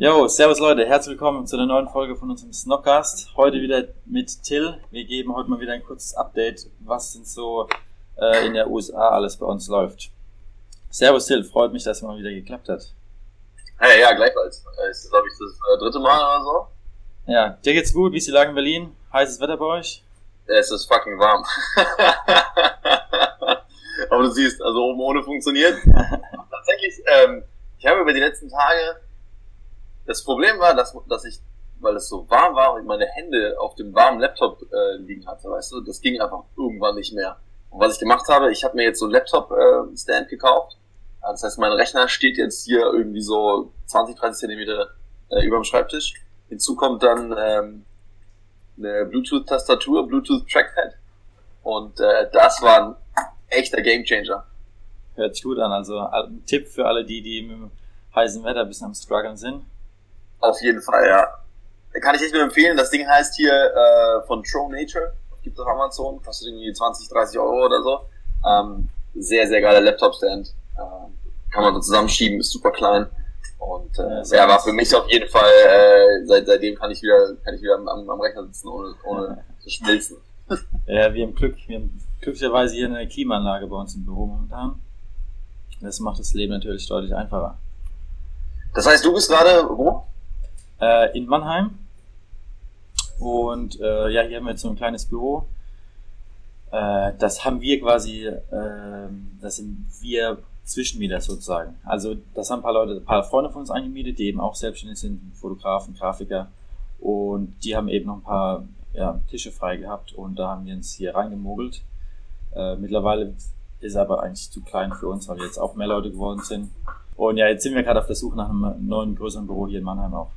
Jo, servus Leute, herzlich willkommen zu einer neuen Folge von unserem Snockcast. Heute wieder mit Till. Wir geben heute mal wieder ein kurzes Update, was denn so äh, in der USA alles bei uns läuft. Servus Till, freut mich, dass es mal wieder geklappt hat. Hey, ja, gleichfalls. Äh, ist, glaube ich, das äh, dritte Mal oder so. Ja, dir geht's gut? Wie ist die Lage in Berlin? Heißes Wetter bei euch? Es ist fucking warm. Aber du siehst, also oben ohne funktioniert. Tatsächlich, ähm, ich habe über die letzten Tage, das Problem war, dass, dass ich, weil es so warm war und meine Hände auf dem warmen Laptop äh, liegen hatte, weißt du, das ging einfach irgendwann nicht mehr. Und was ich gemacht habe, ich habe mir jetzt so einen Laptop-Stand äh, gekauft. Das heißt, mein Rechner steht jetzt hier irgendwie so 20, 30 Zentimeter äh, über dem Schreibtisch Hinzu kommt dann ähm, eine Bluetooth-Tastatur, Bluetooth-Trackpad. Und äh, das war ein echter Gamechanger. Hört sich gut an. Also ein Tipp für alle die, die mit heißen Wetter ein bisschen am struggeln sind. Auf jeden Fall, ja. Kann ich echt nur empfehlen. Das Ding heißt hier äh, von Tro Nature. Gibt es auf Amazon. Kostet irgendwie 20, 30 Euro oder so. Ähm, sehr, sehr geiler Laptop-Stand. Äh, kann man so zusammenschieben, ist super klein. Und äh, ja, war für mich auf jeden Fall, äh, seit, seitdem kann ich wieder, kann ich wieder am, am Rechner sitzen, ohne, ohne zu schmilzen. Ja, wir haben Glück, wir haben glücklicherweise hier eine Klimaanlage bei uns im Büro momentan. Das macht das Leben natürlich deutlich einfacher. Das heißt, du bist gerade wo? Äh, in Mannheim. Und äh, ja, hier haben wir jetzt so ein kleines Büro. Äh, das haben wir quasi, äh, das sind wir Zwischenmieter sozusagen. Also das haben ein paar Leute, ein paar Freunde von uns eingemietet, die eben auch selbstständig sind, Fotografen, Grafiker. Und die haben eben noch ein paar ja, Tische frei gehabt und da haben wir uns hier reingemogelt. Äh, mittlerweile ist aber eigentlich zu klein für uns, weil wir jetzt auch mehr Leute geworden sind. Und ja, jetzt sind wir gerade auf der Suche nach einem neuen, größeren Büro hier in Mannheim auch.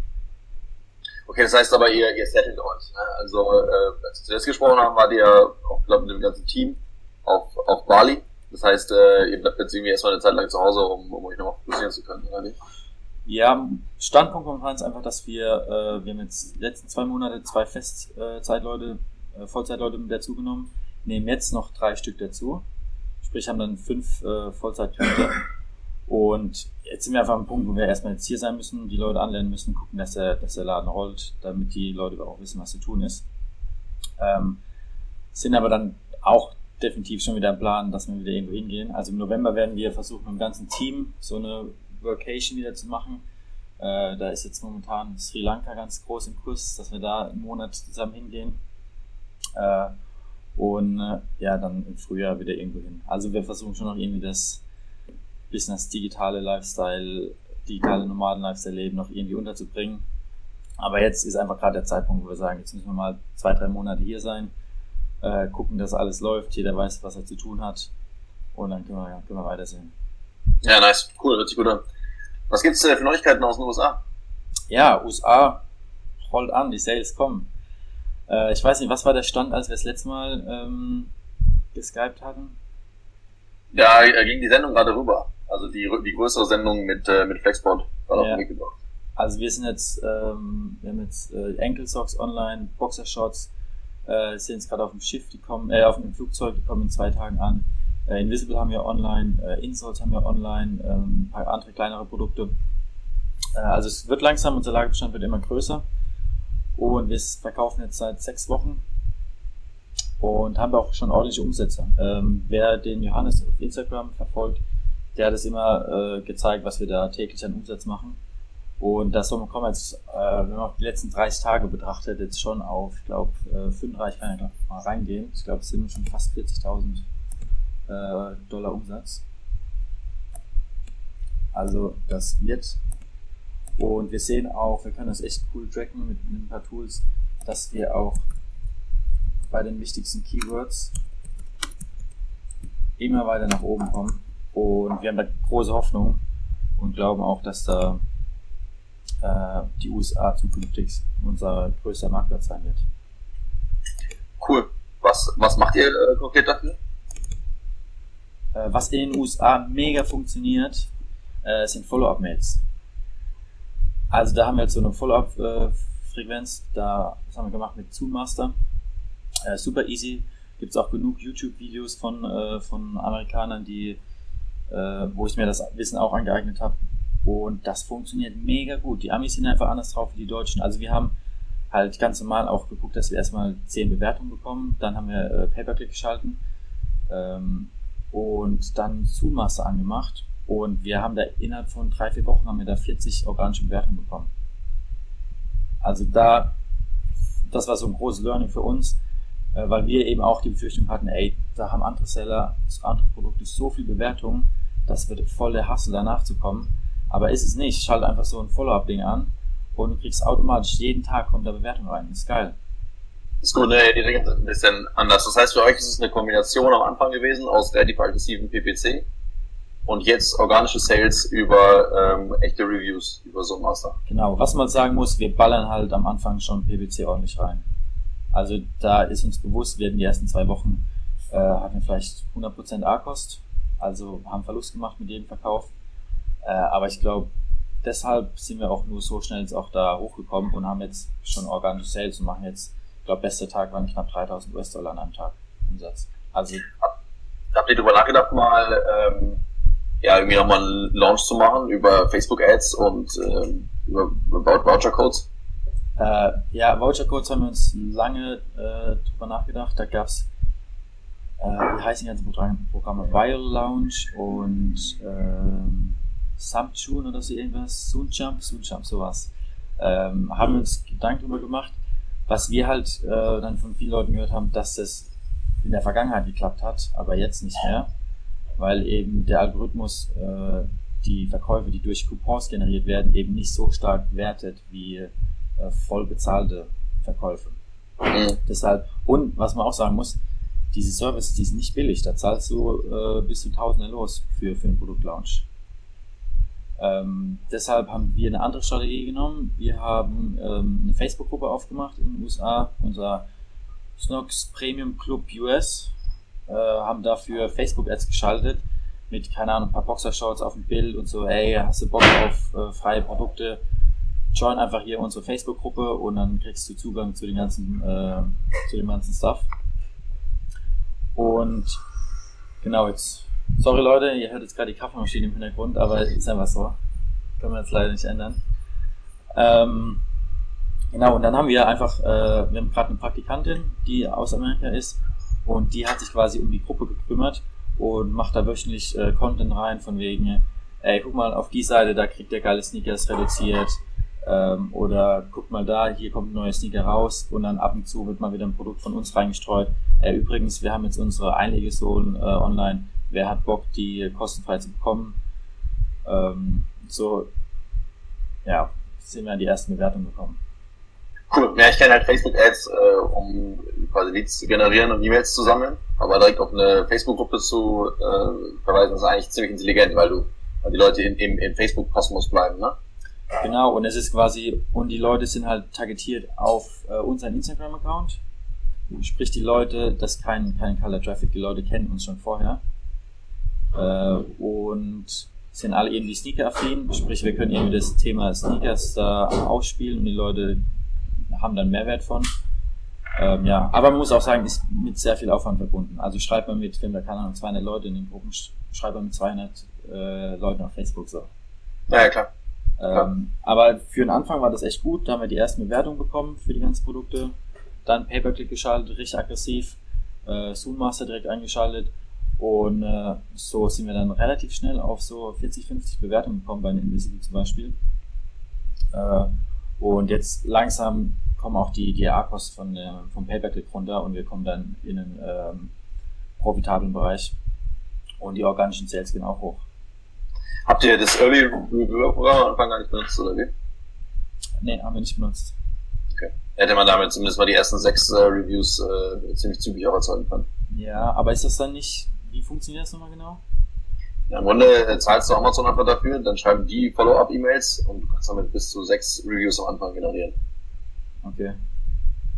Okay, das heißt aber, ihr, ihr settelt euch. Ne? Also, äh, als wir zuerst gesprochen haben, wart ihr auch, glaube mit dem ganzen Team auf, auf Bali. Das heißt, äh, ihr bleibt jetzt irgendwie erstmal eine Zeit lang zu Hause, um, um euch nochmal fokussieren zu können, oder nicht? Ja, Standpunkt momentan ist einfach, dass wir, äh, wir haben jetzt letzten zwei Monate zwei Festzeitleute, äh, Vollzeitleute mit dazu genommen, nehmen jetzt noch drei Stück dazu. Sprich, haben dann fünf äh, Vollzeitkräfte. Und jetzt sind wir einfach am Punkt, wo wir erstmal jetzt hier sein müssen, die Leute anlernen müssen, gucken, dass der, dass der Laden rollt, damit die Leute auch wissen, was zu tun ist. Ähm, sind aber dann auch definitiv schon wieder ein Plan, dass wir wieder irgendwo hingehen. Also im November werden wir versuchen, mit dem ganzen Team so eine Workation wieder zu machen. Äh, da ist jetzt momentan Sri Lanka ganz groß im Kurs, dass wir da einen Monat zusammen hingehen. Äh, und äh, ja, dann im Frühjahr wieder irgendwo hin. Also wir versuchen schon noch irgendwie das bisschen das digitale Lifestyle, digitale Nomaden-Lifestyle-Leben noch irgendwie unterzubringen. Aber jetzt ist einfach gerade der Zeitpunkt, wo wir sagen, jetzt müssen wir mal zwei, drei Monate hier sein äh, gucken, dass alles läuft, jeder weiß, was er zu tun hat und dann können wir, können wir weitersehen. Ja, nice, cool, hört sich gut an. Was gibt's äh, für Neuigkeiten aus den USA? Ja, USA rollt an, die Sales kommen. Äh, ich weiß nicht, was war der Stand, als wir das letzte Mal ähm, geskypt hatten? Ja, ging die Sendung gerade rüber. Also die, die größere Sendung mit, äh, mit Flexport war ja. mitgebracht. Also wir sind jetzt, ähm, wir haben jetzt äh, Ankle Socks online, Boxershorts, äh, sind jetzt gerade auf dem Schiff, die kommen, äh, auf dem Flugzeug, die kommen in zwei Tagen an. Äh, Invisible haben wir online, äh, Insoles haben wir online, ähm, ein paar andere kleinere Produkte. Äh, also es wird langsam, unser Lagerbestand wird immer größer. Und wir verkaufen jetzt seit sechs Wochen und haben auch schon ordentliche Umsätze. Ähm, wer den Johannes auf Instagram verfolgt, der hat es immer äh, gezeigt, was wir da täglich an Umsatz machen. Und das soll man jetzt, äh, wenn man die letzten 30 Tage betrachtet, jetzt schon auf, ich glaube, äh, 35 kann ich mal reingehen. Ich glaube, es sind schon fast 40.000 äh, Dollar Umsatz. Also das wird. Und wir sehen auch, wir können das echt cool tracken mit ein paar Tools, dass wir auch bei den wichtigsten Keywords immer weiter nach oben kommen. Und wir haben da große Hoffnung und glauben auch, dass da äh, die USA zukünftig unser größter Marktplatz sein wird. Cool. Was, was macht ihr äh, konkret dafür? Äh, was in den USA mega funktioniert, äh, sind Follow-up-Mails. Also da haben wir jetzt so eine Follow-up-Frequenz, da das haben wir gemacht mit Zoom-Master. Äh, super easy. Gibt es auch genug YouTube-Videos von, äh, von Amerikanern, die, äh, wo ich mir das Wissen auch angeeignet habe. Und das funktioniert mega gut. Die Amis sind einfach anders drauf wie die Deutschen. Also wir haben halt ganz normal auch geguckt, dass wir erstmal 10 Bewertungen bekommen. Dann haben wir äh, Pay-Per-Click geschalten ähm, und dann Zoom-Master angemacht. Und wir haben da innerhalb von drei, vier Wochen haben wir da 40 organische Bewertungen bekommen. Also da, das war so ein großes Learning für uns, äh, weil wir eben auch die Befürchtung hatten, ey, da haben andere Seller, andere Produkte so viel Bewertungen, das wird voll der Hassel danach zu kommen. Aber ist es nicht. Schalt einfach so ein Follow-up-Ding an und du kriegst automatisch jeden Tag kommt da Bewertung rein. ist geil. Ist gut, ne, die Regeln sind ein bisschen anders. Das heißt, für euch ist es eine Kombination am Anfang gewesen aus relativ aggressiven PPC und jetzt organische Sales über ähm, echte Reviews, über so ein Master. Genau, was man sagen muss, wir ballern halt am Anfang schon PPC ordentlich rein. Also da ist uns bewusst, wir hatten die ersten zwei Wochen, äh, hatten wir vielleicht 100% A-Kost, also haben Verlust gemacht mit jedem Verkauf. Äh, aber ich glaube, deshalb sind wir auch nur so schnell jetzt auch da hochgekommen und haben jetzt schon organische Sales und machen jetzt, ich glaube, bester Tag waren knapp 3000 US-Dollar an einem Tag Umsatz. Also. Habt ihr darüber nachgedacht, mal, ähm, ja, irgendwie nochmal einen Launch zu machen über Facebook Ads und ähm, über, über Voucher Codes? Äh, ja, Voucher Codes haben wir uns lange äh, drüber nachgedacht. Da gab's äh, wie heißen die ganzen Programme? Viral Lounge und ähm, Subtune oder so irgendwas, Soonjump, Soonjump, sowas. Ähm, haben uns Gedanken darüber gemacht, was wir halt äh, dann von vielen Leuten gehört haben, dass das in der Vergangenheit geklappt hat, aber jetzt nicht mehr, weil eben der Algorithmus äh, die Verkäufe, die durch Coupons generiert werden, eben nicht so stark wertet wie äh, voll bezahlte Verkäufe. Mhm. Deshalb, und was man auch sagen muss, diese Services, die sind nicht billig, da zahlst du äh, bis zu Tausende los für, für einen Produktlaunch. Ähm, deshalb haben wir eine andere Strategie genommen. Wir haben ähm, eine Facebook-Gruppe aufgemacht in den USA, unser Snox Premium Club US, äh, haben dafür Facebook-Ads geschaltet mit, keine Ahnung, ein paar Boxershorts auf dem Bild und so, hey, hast du Bock auf äh, freie Produkte? Join einfach hier unsere Facebook-Gruppe und dann kriegst du Zugang zu den ganzen, äh, zu dem ganzen Stuff. Und genau, jetzt Sorry Leute, ihr hört jetzt gerade die Kaffeemaschine im Hintergrund, aber ist einfach so. Können wir jetzt leider nicht ändern. Ähm, genau, und dann haben wir einfach, äh, wir haben gerade eine Praktikantin, die aus Amerika ist und die hat sich quasi um die Gruppe gekümmert und macht da wöchentlich äh, Content rein von wegen, ey, guck mal auf die Seite, da kriegt der geile Sneakers reduziert ähm, oder guck mal da, hier kommt ein neuer Sneaker raus und dann ab und zu wird mal wieder ein Produkt von uns reingestreut. Äh, übrigens, wir haben jetzt unsere Einlegesohlen äh, online wer hat Bock, die kostenfrei zu bekommen. Ähm, so, ja, sind wir an die ersten Bewertungen gekommen. Cool. Ja, ich kenne halt Facebook-Ads, äh, um quasi Leads zu generieren und E-Mails zu sammeln. Aber direkt auf eine Facebook-Gruppe zu äh, verweisen, ist eigentlich ziemlich intelligent, weil du, weil die Leute in, im, im Facebook-Kosmos bleiben, ne? Genau, und es ist quasi, und die Leute sind halt targetiert auf äh, unseren Instagram-Account. Sprich, die Leute, das ist kein, kein Color Traffic, die Leute kennen uns schon vorher äh, und sind alle irgendwie Sneaker-affin, sprich wir können irgendwie das Thema Sneakers da ausspielen und die Leute haben dann Mehrwert von. Ähm, ja, aber man muss auch sagen, ist mit sehr viel Aufwand verbunden. Also schreibt man mit, wenn wir keine Ahnung, 200 Leute in den Gruppen, schreibt man mit 200 äh, Leuten auf Facebook so. Ja, ja klar. Ähm, aber für den Anfang war das echt gut. Da haben wir die ersten Bewertungen bekommen für die ganzen Produkte. Dann Pay-Per-Click geschaltet, richtig aggressiv. Äh, Zoom-Master direkt eingeschaltet. Und äh, so sind wir dann relativ schnell auf so 40, 50 Bewertungen gekommen bei den Invisible zum Beispiel. Äh, und jetzt langsam kommen auch die, die A-Kosten von, äh, vom Pay-Per-Click runter und wir kommen dann in einen ähm, profitablen Bereich. Und die organischen Sales gehen auch hoch. Habt ihr das Early Programm am Anfang gar nicht benutzt, oder wie? Nee, haben wir nicht benutzt. Okay. Hätte man damit zumindest mal die ersten sechs äh, Reviews äh, ziemlich zügig auch erzeugen können. Ja, aber ist das dann nicht wie funktioniert das nochmal genau? Ja, Im Grunde äh, zahlst du Amazon einfach dafür, dann schreiben die Follow-up-E-Mails und du kannst damit bis zu sechs Reviews am Anfang generieren. Okay.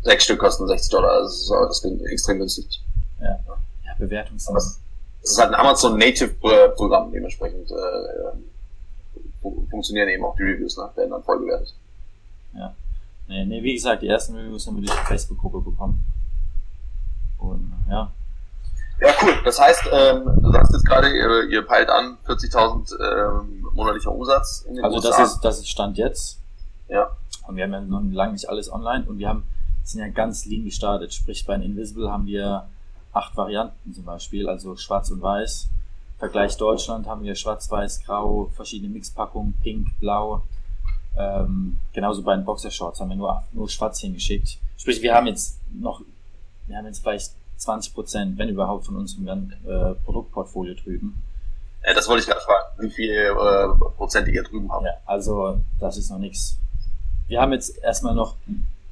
Sechs Stück kosten 60 Dollar, ist, das ist extrem günstig. Ja, ja Bewertungs. Das, das ist halt ein Amazon Native Programm, dementsprechend äh, funktionieren eben auch die Reviews, ne? werden dann voll bewertet. Ja. Nee, nee, wie gesagt, die ersten Reviews haben wir durch die Facebook-Gruppe bekommen. Und ja. Ja, cool. Das heißt, ähm, du sagst jetzt gerade, ihr, ihr peilt an 40.000 ähm, monatlicher Umsatz in den Also USA. das ist, das ist Stand jetzt. Ja. Und wir haben ja noch lange nicht alles online und wir haben, sind ja ganz lean gestartet. Sprich, bei Invisible haben wir acht Varianten zum Beispiel, also schwarz und weiß. Vergleich Deutschland haben wir schwarz, weiß, grau, verschiedene Mixpackungen, pink, blau. Ähm, genauso bei den Boxershorts haben wir nur, nur schwarz hingeschickt. Sprich, wir haben jetzt noch, wir haben jetzt vielleicht 20 Prozent, wenn überhaupt, von unserem äh, Produktportfolio drüben. Ja, das wollte ich gerade fragen, wie viele äh, Prozent ihr drüben habt. Ja, also das ist noch nichts. Wir haben jetzt erstmal noch,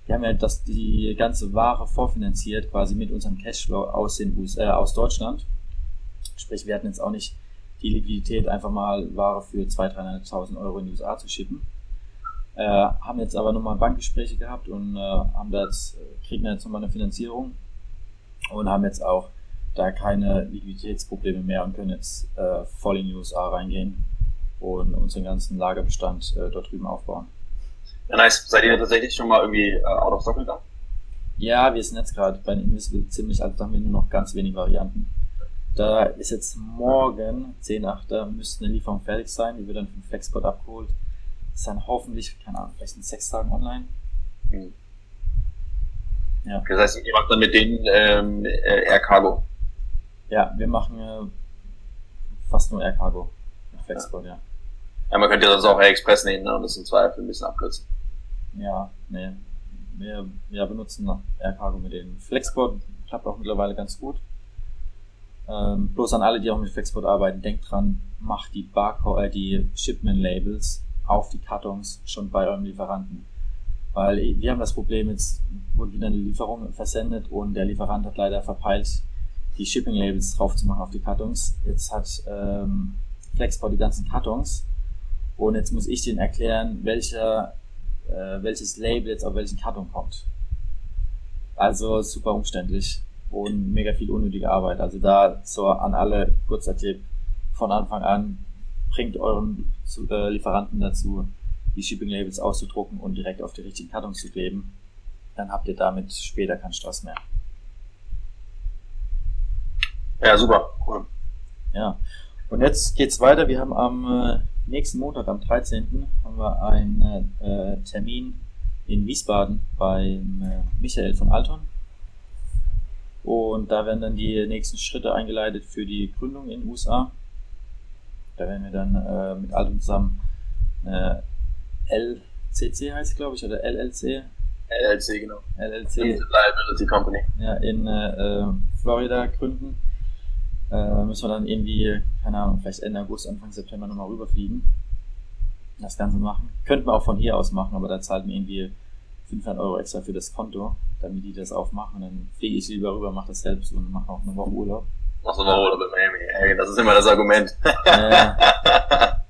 wir haben ja das, die ganze Ware vorfinanziert, quasi mit unserem Cashflow aus, den USA, äh, aus Deutschland. Sprich, wir hatten jetzt auch nicht die Liquidität, einfach mal Ware für 200.000, 300.000 Euro in die USA zu schippen. Äh, haben jetzt aber nochmal Bankgespräche gehabt und äh, haben da äh, kriegen jetzt nochmal eine Finanzierung und haben jetzt auch da keine Liquiditätsprobleme mehr und können jetzt äh, voll in die USA reingehen und unseren ganzen Lagerbestand äh, dort drüben aufbauen. Ja, nice. Seid ihr tatsächlich schon mal irgendwie äh, out of stock gegangen? Ja, wir sind jetzt gerade bei den Invisible ziemlich, also da haben wir nur noch ganz wenig Varianten. Da ist jetzt morgen, 10.8., müsste eine Lieferung fertig sein, die wird dann vom Flexport abgeholt. Ist dann hoffentlich, keine Ahnung, vielleicht in sechs Tagen online. Mhm. Ja. Das heißt, ihr macht dann mit denen ähm, äh, Air Cargo. Ja, wir machen äh, fast nur Air Cargo. Flexport, ja. ja. Ja, man könnte ja sonst auch Air Express nehmen ne, und das im Zweifel ein bisschen abkürzen. Ja, nee. Wir, wir benutzen Air Cargo mit denen. Flexport klappt auch mittlerweile ganz gut. Ähm, bloß an alle, die auch mit Flexport arbeiten, denkt dran, macht die Barcode, äh, die Shipment-Labels auf die Kartons schon bei eurem Lieferanten. Weil wir haben das Problem, jetzt wurde wieder eine Lieferung versendet und der Lieferant hat leider verpeilt, die Shipping-Labels drauf zu machen auf die Kartons. Jetzt hat ähm, Flexport die ganzen Kartons und jetzt muss ich denen erklären, welcher, äh, welches Label jetzt auf welchen Karton kommt. Also super umständlich und mega viel unnötige Arbeit. Also da so an alle kurzer Tipp von Anfang an, bringt euren äh, Lieferanten dazu, die Shipping Labels auszudrucken und direkt auf die richtigen Kartons zu kleben. Dann habt ihr damit später keinen Stress mehr. Ja, super. Cool. Ja. Und jetzt geht's weiter. Wir haben am äh, nächsten Montag, am 13. haben wir einen äh, Termin in Wiesbaden beim äh, Michael von Alton. Und da werden dann die nächsten Schritte eingeleitet für die Gründung in den USA. Da werden wir dann äh, mit Alton zusammen eine LCC heißt glaube ich, oder LLC. LLC, genau. LLC. Liability Company. Ja, in äh, Florida gründen. Äh, müssen wir dann irgendwie, keine Ahnung, vielleicht Ende August, Anfang September nochmal rüberfliegen. Das Ganze machen. Könnten wir auch von hier aus machen, aber da zahlt mir irgendwie 500 Euro extra für das Konto, damit die das aufmachen. Dann fliege ich lieber rüber, mache das selbst und mache auch eine Woche Urlaub. Machst du mal Urlaub in Miami? Ey, das ist immer das Argument. Ja.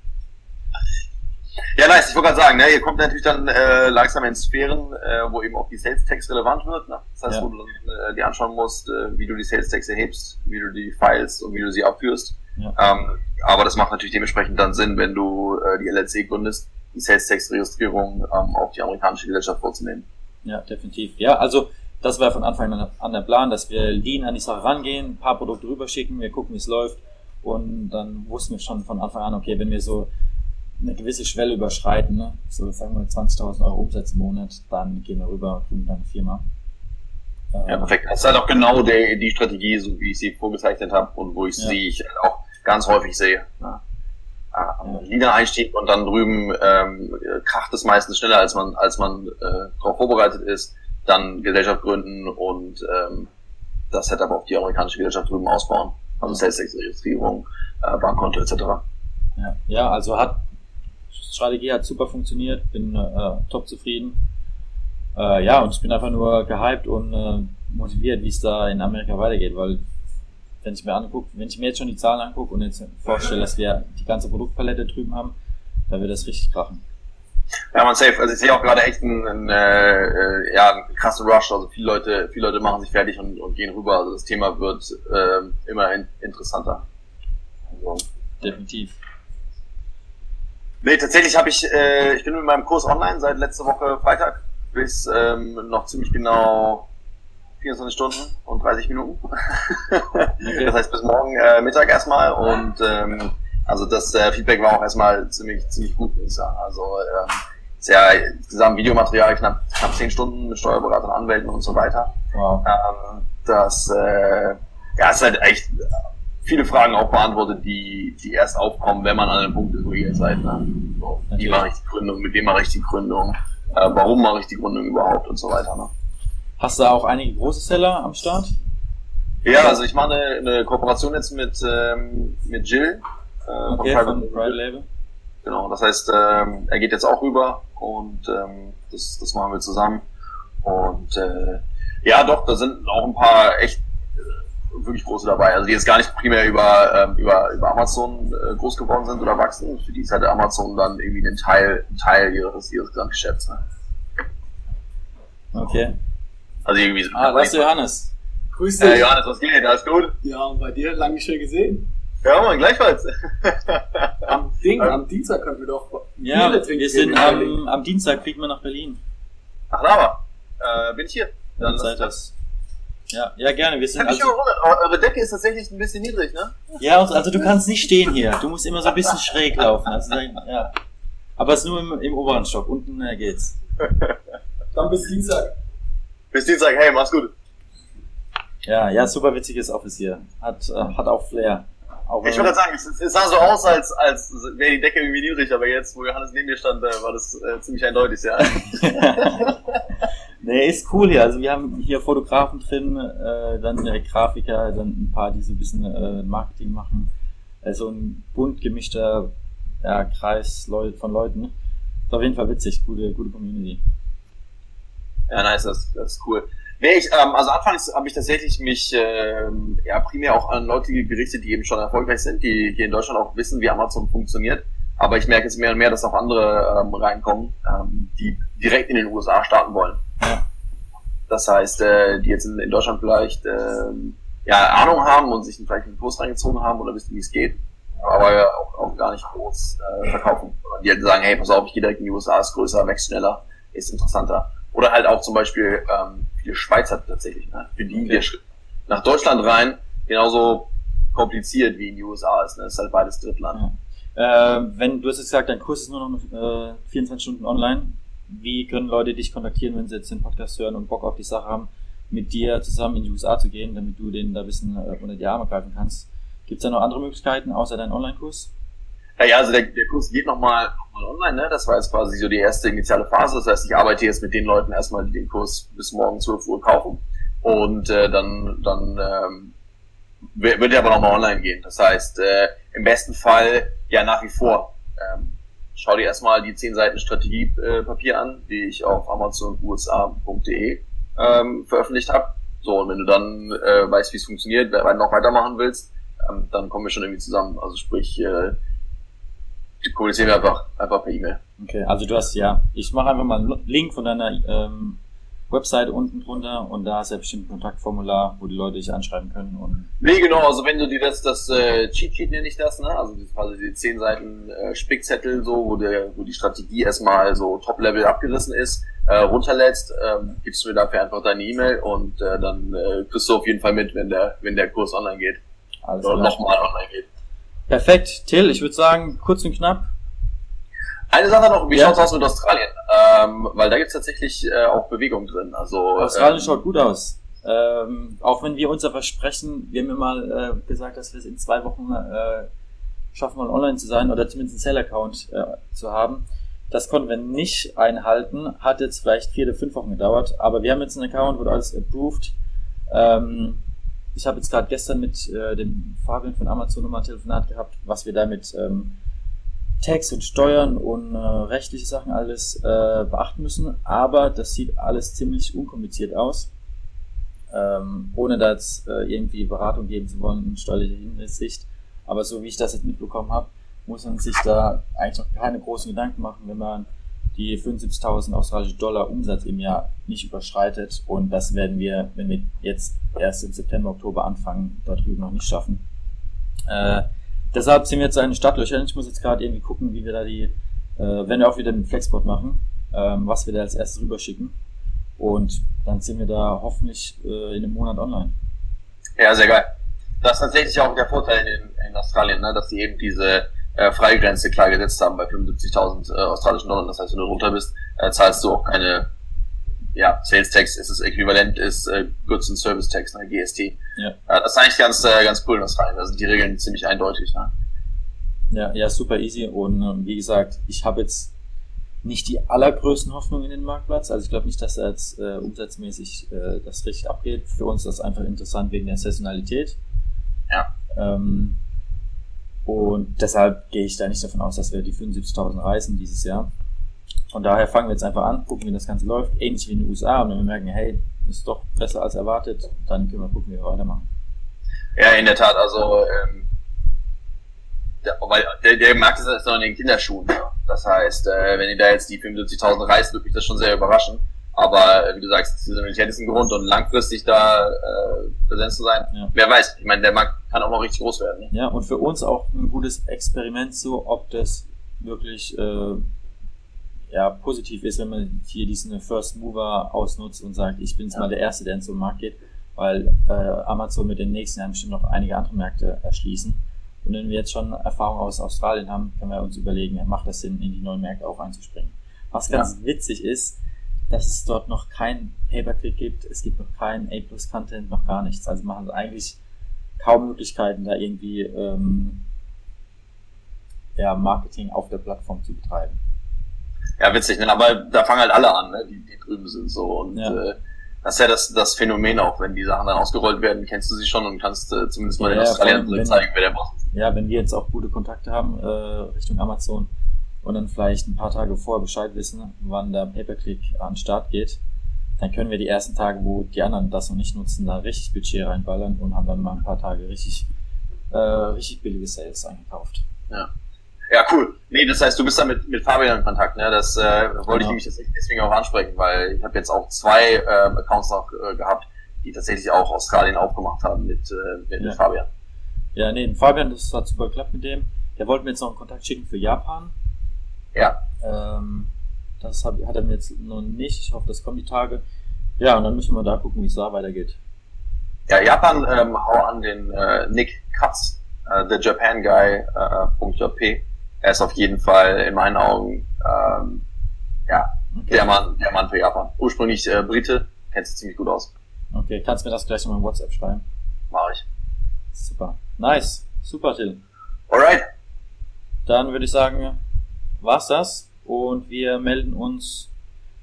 Ja, nice. Ich wollte gerade sagen, ne, ihr kommt natürlich dann äh, langsam in Sphären, äh, wo eben auch die Sales Tags relevant wird. Ne? Das heißt, ja. wo du dann, äh, dir anschauen musst, äh, wie du die Sales Tags erhebst, wie du die Files und wie du sie abführst. Ja. Ähm, aber das macht natürlich dementsprechend dann Sinn, wenn du äh, die LLC gründest, die Sales Tax Registrierung ähm, auf die amerikanische Gesellschaft vorzunehmen. Ja, definitiv. Ja, also das war von Anfang an der Plan, dass wir lean an die Sache rangehen, ein paar Produkte rüberschicken, wir gucken, wie es läuft. Und dann wussten wir schon von Anfang an, okay, wenn wir so eine gewisse Schwelle überschreiten, ne? so sagen wir 20.000 Euro Umsatz im Monat, dann gehen wir rüber und gründen eine Firma. Ja, perfekt. Das ist halt auch genau die, die Strategie, so wie ich sie vorgezeichnet habe und wo ich ja. sie ich auch ganz häufig sehe. Ne? Ja. Liedereinstieg und dann drüben ähm, kracht es meistens schneller, als man, als man äh, darauf vorbereitet ist. Dann Gesellschaft gründen und ähm, das Setup auf die amerikanische Gesellschaft drüben ausbauen. Also Sales-Registrierung, äh, Bankkonto etc. Ja, ja, also hat Strategie hat super funktioniert, bin äh, top zufrieden. Äh, ja, und ich bin einfach nur gehypt und äh, motiviert, wie es da in Amerika weitergeht, weil wenn ich mir angucke, wenn ich mir jetzt schon die Zahlen angucke und jetzt vorstelle, dass wir die ganze Produktpalette drüben haben, dann wird das richtig krachen. Ja, man safe. Also ich sehe auch gerade echt einen, einen, äh, ja, einen krassen Rush. Also viele Leute, viele Leute machen sich fertig und, und gehen rüber. Also das Thema wird äh, immer in, interessanter. Also. Definitiv. Nee, tatsächlich habe ich, äh, ich bin mit meinem Kurs online seit letzter Woche Freitag bis ähm, noch ziemlich genau 24 Stunden und 30 Minuten. Okay. Das heißt bis morgen äh, Mittag erstmal und ähm, also das äh, Feedback war auch erstmal ziemlich ziemlich gut, muss ich sagen. Also ähm, ist ja insgesamt Videomaterial knapp knapp 10 Stunden mit Steuerberatern, Anwälten und so weiter. Wow. Ähm, das äh, ja ist halt echt viele Fragen auch beantwortet, die die erst aufkommen, wenn man an einem Punkt ist, wo ihr seid. Ne? So, wie mache ich die Gründung, mit wem mache ich die Gründung, äh, warum mache ich die Gründung überhaupt und so weiter. Ne? Hast du auch einige große Seller am Start? Ja, also ich mache eine, eine Kooperation jetzt mit, ähm, mit Jill äh, okay, von Private, Private Label. Genau, das heißt, ähm, er geht jetzt auch rüber und ähm, das, das machen wir zusammen. Und äh, ja, doch, da sind auch ein paar echt äh, wirklich große dabei. Also die jetzt gar nicht primär über, ähm, über, über Amazon äh, groß geworden sind oder wachsen. Für die ist halt Amazon dann irgendwie ein Teil, ein Teil ihres, ihres Gesamtgeschäfts. Ne? Okay. Also irgendwie so. Ah, das ist Johannes. Grüß dich. Äh, Johannes, was geht? Alles gut? Ja, und bei dir lange nicht mehr gesehen. Ja, man, gleichfalls. am Ding, am Dienstag können wir doch Ja, wir sind am, am Dienstag fliegen wir nach Berlin. Ach, aber äh, bin ich hier. Dann Zeit das. Ja, ja, gerne. Wir sind also, gewundert, eure Decke ist tatsächlich ein bisschen niedrig, ne? Ja, also du kannst nicht stehen hier. Du musst immer so ein bisschen schräg laufen. Also, ja. Aber es ist nur im, im oberen Stock. Unten äh, geht's. Dann bis Dienstag. Bis Dienstag, hey, mach's gut. Ja, ja, super witziges Office hier. Hat, äh, hat auch Flair. Auch ich würde sagen, es, es, sah so aus, als, als wäre die Decke irgendwie niedrig, aber jetzt, wo Johannes neben mir stand, äh, war das äh, ziemlich eindeutig, ja. nee, ist cool hier. Also wir haben hier Fotografen drin, äh, dann äh, Grafiker, dann ein paar, die so ein bisschen äh, Marketing machen. Also ein bunt gemischter ja, Kreis von Leuten. Ist auf jeden Fall witzig, gute, gute Community. Ja, nice, das, das ist cool. Nee, ich, ähm, also anfangs habe ich tatsächlich mich ähm, ja primär auch an Leute gerichtet, die eben schon erfolgreich sind, die hier in Deutschland auch wissen, wie Amazon funktioniert. Aber ich merke jetzt mehr und mehr, dass auch andere ähm, reinkommen, ähm, die direkt in den USA starten wollen. Das heißt, äh, die jetzt in, in Deutschland vielleicht ähm, ja Ahnung haben und sich vielleicht einen Kurs reingezogen haben oder wissen, wie es geht, aber ja, auch, auch gar nicht groß äh, verkaufen. Die halt sagen, hey, pass auf, ich gehe direkt in die USA, ist größer, wächst schneller, ist interessanter. Oder halt auch zum Beispiel ähm, viele Schweizer tatsächlich, ne? für die okay. der Schritt nach Deutschland rein genauso kompliziert wie in die USA ist. Ne? Ist halt beides Drittland. Ja. Äh, wenn du hast jetzt gesagt, dein Kurs ist nur noch äh, 24 Stunden online. Wie können Leute dich kontaktieren, wenn sie jetzt den Podcast hören und Bock auf die Sache haben, mit dir zusammen in die USA zu gehen, damit du denen da ein bisschen äh, unter die Arme greifen kannst? Gibt es da noch andere Möglichkeiten außer deinem Online-Kurs? Ja, ja, also der, der Kurs geht nochmal noch mal online, ne? Das war jetzt quasi so die erste initiale Phase. Das heißt, ich arbeite jetzt mit den Leuten erstmal, die den Kurs bis morgen 12 Uhr kaufen. Und äh, dann, dann ähm, wird er aber nochmal online gehen. Das heißt, äh, im besten Fall ja nach wie vor. Ähm, schau dir erstmal die 10 Seiten Strategiepapier an, die ich auf amazonusa.de ähm, veröffentlicht habe. So, und wenn du dann äh, weißt, wie es funktioniert, wenn du noch weitermachen willst, ähm, dann kommen wir schon irgendwie zusammen. Also sprich, äh, kommunizieren wir einfach, einfach per E-Mail. Okay, also du hast ja, ich mache einfach mal einen Link von deiner ähm, Webseite unten drunter und da ist ja bestimmt ein Kontaktformular, wo die Leute dich anschreiben können. Und nee, genau, also wenn du dir das, das äh, Cheat Sheet nenne ich das, ne? also quasi die 10 Seiten äh, Spickzettel, so, wo, der, wo die Strategie erstmal so Top-Level abgerissen ist, äh, runterlädst, ähm, gibst du mir dafür einfach deine E-Mail und äh, dann äh, kriegst du auf jeden Fall mit, wenn der, wenn der Kurs online geht. Alles Oder nochmal online geht. Perfekt. Till, ich würde sagen, kurz und knapp. Eine Sache noch, wie ja. schaut's aus mit Australien? Ähm, weil da gibt's tatsächlich äh, auch Bewegung drin. Also, Australien ähm, schaut gut aus. Ähm, auch wenn wir unser Versprechen, wir haben ja mal äh, gesagt, dass wir es in zwei Wochen äh, schaffen wollen, online zu sein oder zumindest einen Sell-Account äh, zu haben. Das konnten wir nicht einhalten. Hat jetzt vielleicht vier oder fünf Wochen gedauert, aber wir haben jetzt einen Account, wurde alles approved. Ähm, ich habe jetzt gerade gestern mit äh, dem Fabian von Amazon nochmal Telefonat gehabt, was wir da mit ähm, Tax und Steuern und äh, rechtliche Sachen alles äh, beachten müssen. Aber das sieht alles ziemlich unkompliziert aus. ähm, ohne da jetzt äh, irgendwie Beratung geben zu wollen in steuerlicher Hinsicht. Aber so wie ich das jetzt mitbekommen habe, muss man sich da eigentlich noch keine großen Gedanken machen, wenn man die 75.000 australische Dollar Umsatz im Jahr nicht überschreitet. Und das werden wir, wenn wir jetzt erst im September, Oktober anfangen, da drüben noch nicht schaffen. Äh, deshalb sind wir jetzt eine Stadtlöcher. Ich muss jetzt gerade irgendwie gucken, wie wir da die, äh, wenn wir auch wieder den Flexport machen, ähm, was wir da als erstes rüberschicken. Und dann sind wir da hoffentlich äh, in einem Monat online. Ja, sehr geil. Das ist tatsächlich auch der Vorteil in, in Australien, ne, dass sie eben diese äh, Freigrenze klar gesetzt haben bei 75.000 äh, australischen Dollar. Das heißt, wenn du runter bist, äh, zahlst du auch keine ja, Sales Tax ist das Äquivalent ist äh, Goods and Service Tax, ne, GST. Ja. Äh, das ist eigentlich ganz, äh, ganz cool in Australien. Da sind die Regeln ziemlich eindeutig. Ne? Ja, ja, super easy. Und äh, wie gesagt, ich habe jetzt nicht die allergrößten Hoffnungen in den Marktplatz. Also ich glaube nicht, dass er jetzt äh, umsatzmäßig äh, das richtig abgeht. Für uns ist das einfach interessant wegen der Saisonalität. Ja. Ähm, und deshalb gehe ich da nicht davon aus, dass wir die 75.000 reißen dieses Jahr. Von daher fangen wir jetzt einfach an, gucken, wie das Ganze läuft, ähnlich wie in den USA. Und wenn wir merken, hey, ist doch besser als erwartet, dann können wir gucken, wie wir weitermachen. Ja, in der Tat. Also ähm, der, weil der, der Markt ist noch in den Kinderschuhen. Das heißt, äh, wenn ihr da jetzt die 75.000 reißt, würde mich das schon sehr überraschen. Aber äh, wie du sagst, Saisonalität ist ein Grund und langfristig da äh, präsent zu sein. Ja. Wer weiß, ich meine, der Markt kann auch noch richtig groß werden. Ne? Ja, und für uns auch ein gutes Experiment so, ob das wirklich äh, ja, positiv ist, wenn man hier diesen First Mover ausnutzt und sagt, ich bin jetzt ja. mal der Erste, der in so einen Markt geht, weil äh, Amazon mit den nächsten Jahren bestimmt noch einige andere Märkte erschließen. Und wenn wir jetzt schon Erfahrung aus Australien haben, können wir uns überlegen, macht das Sinn, in die neuen Märkte auch einzuspringen. Was ganz ja. witzig ist, dass es dort noch kein Pay-Per-Click gibt, es gibt noch kein A-Plus-Content, noch gar nichts. Also machen sie eigentlich kaum Möglichkeiten, da irgendwie ähm, ja, Marketing auf der Plattform zu betreiben. Ja, witzig, ne? aber da fangen halt alle an, ne? die, die drüben sind so. Und ja. äh, das ist ja das, das Phänomen auch, wenn die Sachen dann ausgerollt werden, kennst du sie schon und kannst äh, zumindest mal ja, den Australiern zeigen, wer der ist. Ja, wenn wir jetzt auch gute Kontakte haben äh, Richtung Amazon, und dann vielleicht ein paar Tage vorher Bescheid wissen, wann der Pay-Per-Click an den Start geht, dann können wir die ersten Tage, wo die anderen das noch nicht nutzen, da richtig Budget reinballern und haben dann mal ein paar Tage richtig, äh, richtig billige Sales eingekauft. Ja. Ja, cool. Nee, das heißt, du bist da mit, mit Fabian in Kontakt, ne? Das äh, wollte genau. ich mich deswegen auch ansprechen, weil ich habe jetzt auch zwei äh, Accounts noch äh, gehabt, die tatsächlich auch Australien aufgemacht haben mit, äh, mit, ja. mit Fabian. Ja, nee, Fabian, das hat super geklappt mit dem. Der wollte mir jetzt noch einen Kontakt schicken für Japan. Ja. Ähm, das hat, hat er mir jetzt noch nicht. Ich hoffe, das kommen die Tage. Ja, und dann müssen wir da gucken, wie es da weitergeht. Ja, Japan, ähm, hau an den äh, Nick Katz, äh, the Japan Guy, äh, .jp. Er ist auf jeden Fall in meinen Augen ähm, ja, okay. der Mann, der Mann für Japan. Ursprünglich äh, Brite, kennt sich ziemlich gut aus. Okay, kannst du mir das gleich in WhatsApp schreiben? Mach ich. Super. Nice. Super, Till. Alright. Dann würde ich sagen, war's das und wir melden uns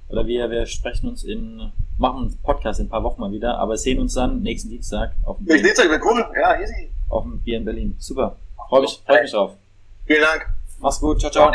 oder wir, wir sprechen uns in, machen einen Podcast in ein paar Wochen mal wieder, aber sehen uns dann nächsten Dienstag auf dem Nächsten Dienstag wäre cool, ja, easy. Auf dem Bier in Berlin. Super. Freue mich, freu mich drauf. Vielen Dank. Mach's gut, ciao, ciao.